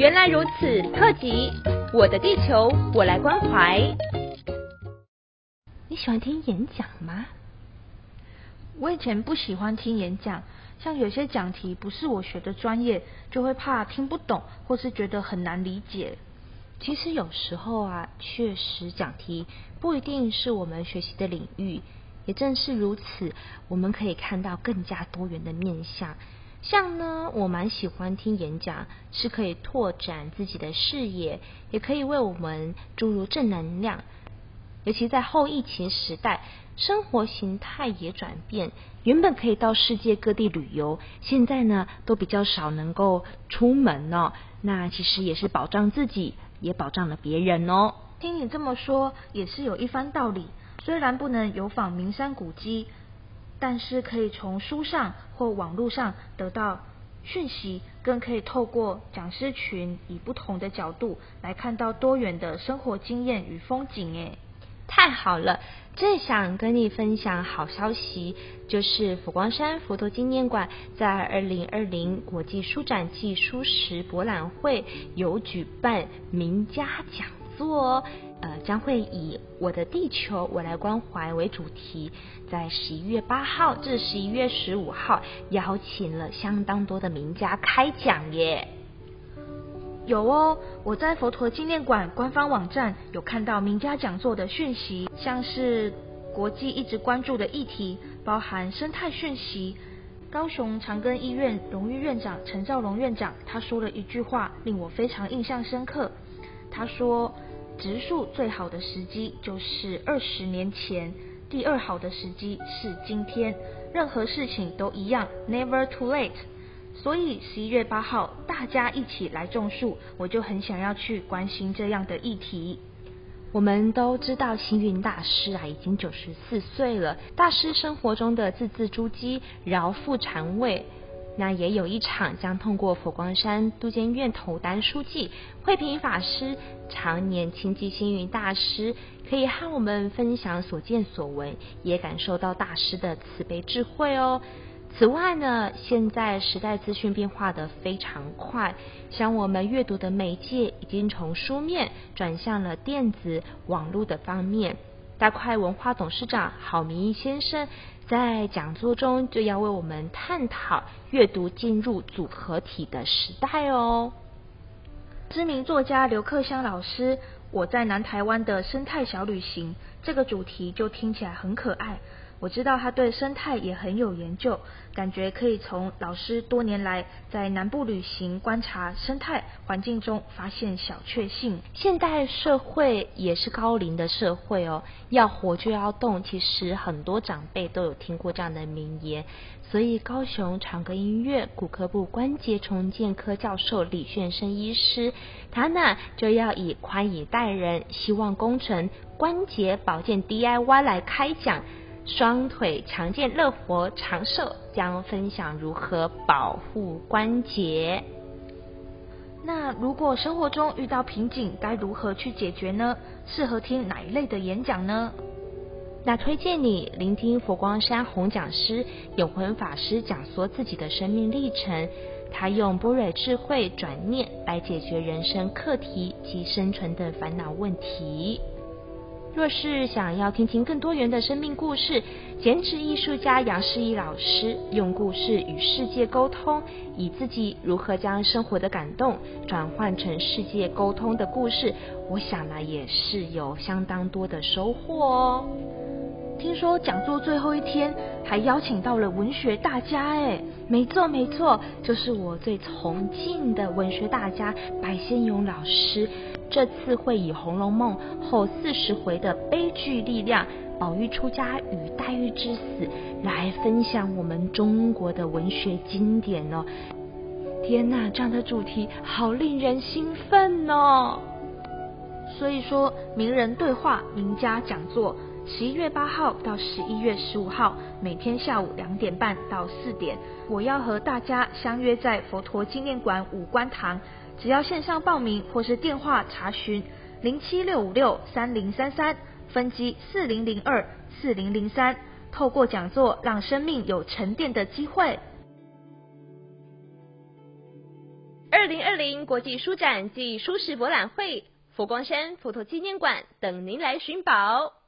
原来如此，特辑《我的地球我来关怀》。你喜欢听演讲吗？我以前不喜欢听演讲，像有些讲题不是我学的专业，就会怕听不懂，或是觉得很难理解。其实有时候啊，确实讲题不一定是我们学习的领域，也正是如此，我们可以看到更加多元的面向。像呢，我蛮喜欢听演讲，是可以拓展自己的视野，也可以为我们注入正能量。尤其在后疫情时代，生活形态也转变，原本可以到世界各地旅游，现在呢都比较少能够出门哦。那其实也是保障自己，也保障了别人哦。听你这么说，也是有一番道理。虽然不能游访名山古迹。但是可以从书上或网络上得到讯息，更可以透过讲师群以不同的角度来看到多元的生活经验与风景。诶，太好了！最想跟你分享好消息，就是佛光山佛陀纪念馆在二零二零国际书展暨书食博览会有举办名家讲座。呃，将会以我的地球我来关怀为主题，在十一月八号至十一月十五号，邀请了相当多的名家开讲耶。有哦，我在佛陀纪念馆官方网站有看到名家讲座的讯息，像是国际一直关注的议题，包含生态讯息。高雄长庚医院荣誉院长陈兆龙院长他说了一句话，令我非常印象深刻。他说。植树最好的时机就是二十年前，第二好的时机是今天。任何事情都一样，never too late。所以十一月八号，大家一起来种树，我就很想要去关心这样的议题。我们都知道星云大师啊，已经九十四岁了。大师生活中的字字珠玑，饶富禅味。那也有一场将通过佛光山都监院头单书记慧平法师常年亲近星云大师，可以和我们分享所见所闻，也感受到大师的慈悲智慧哦。此外呢，现在时代资讯变化的非常快，像我们阅读的媒介已经从书面转向了电子网络的方面。大块文化董事长郝明义先生。在讲座中就要为我们探讨阅读进入组合体的时代哦。知名作家刘克湘老师，我在南台湾的生态小旅行，这个主题就听起来很可爱。我知道他对生态也很有研究，感觉可以从老师多年来在南部旅行观察生态环境中发现小确幸。现代社会也是高龄的社会哦，要活就要动。其实很多长辈都有听过这样的名言，所以高雄长庚医院骨科部关节重建科教授李炫生医师，他呢就要以宽以待人，希望工程关节保保健 DIY 来开讲。双腿强健、乐活长寿，将分享如何保护关节。那如果生活中遇到瓶颈，该如何去解决呢？适合听哪一类的演讲呢？那推荐你聆听佛光山红讲师永恒法师讲说自己的生命历程，他用般若智慧转念来解决人生课题及生存的烦恼问题。若是想要听听更多元的生命故事，剪纸艺术家杨世义老师用故事与世界沟通，以自己如何将生活的感动转换成世界沟通的故事，我想呢也是有相当多的收获哦。听说讲座最后一天还邀请到了文学大家，哎，没错没错，就是我最崇敬的文学大家白先勇老师。这次会以《红楼梦》后四十回的悲剧力量，宝玉出家与黛玉之死，来分享我们中国的文学经典哦。天哪，这样的主题好令人兴奋哦！所以说，名人对话、名家讲座，十一月八号到十一月十五号，每天下午两点半到四点，我要和大家相约在佛陀纪念馆五观堂。只要线上报名或是电话查询零七六五六三零三三分机四零零二四零零三，透过讲座让生命有沉淀的机会。二零二零国际书展暨书史博览会，佛光山佛陀纪念馆等您来寻宝。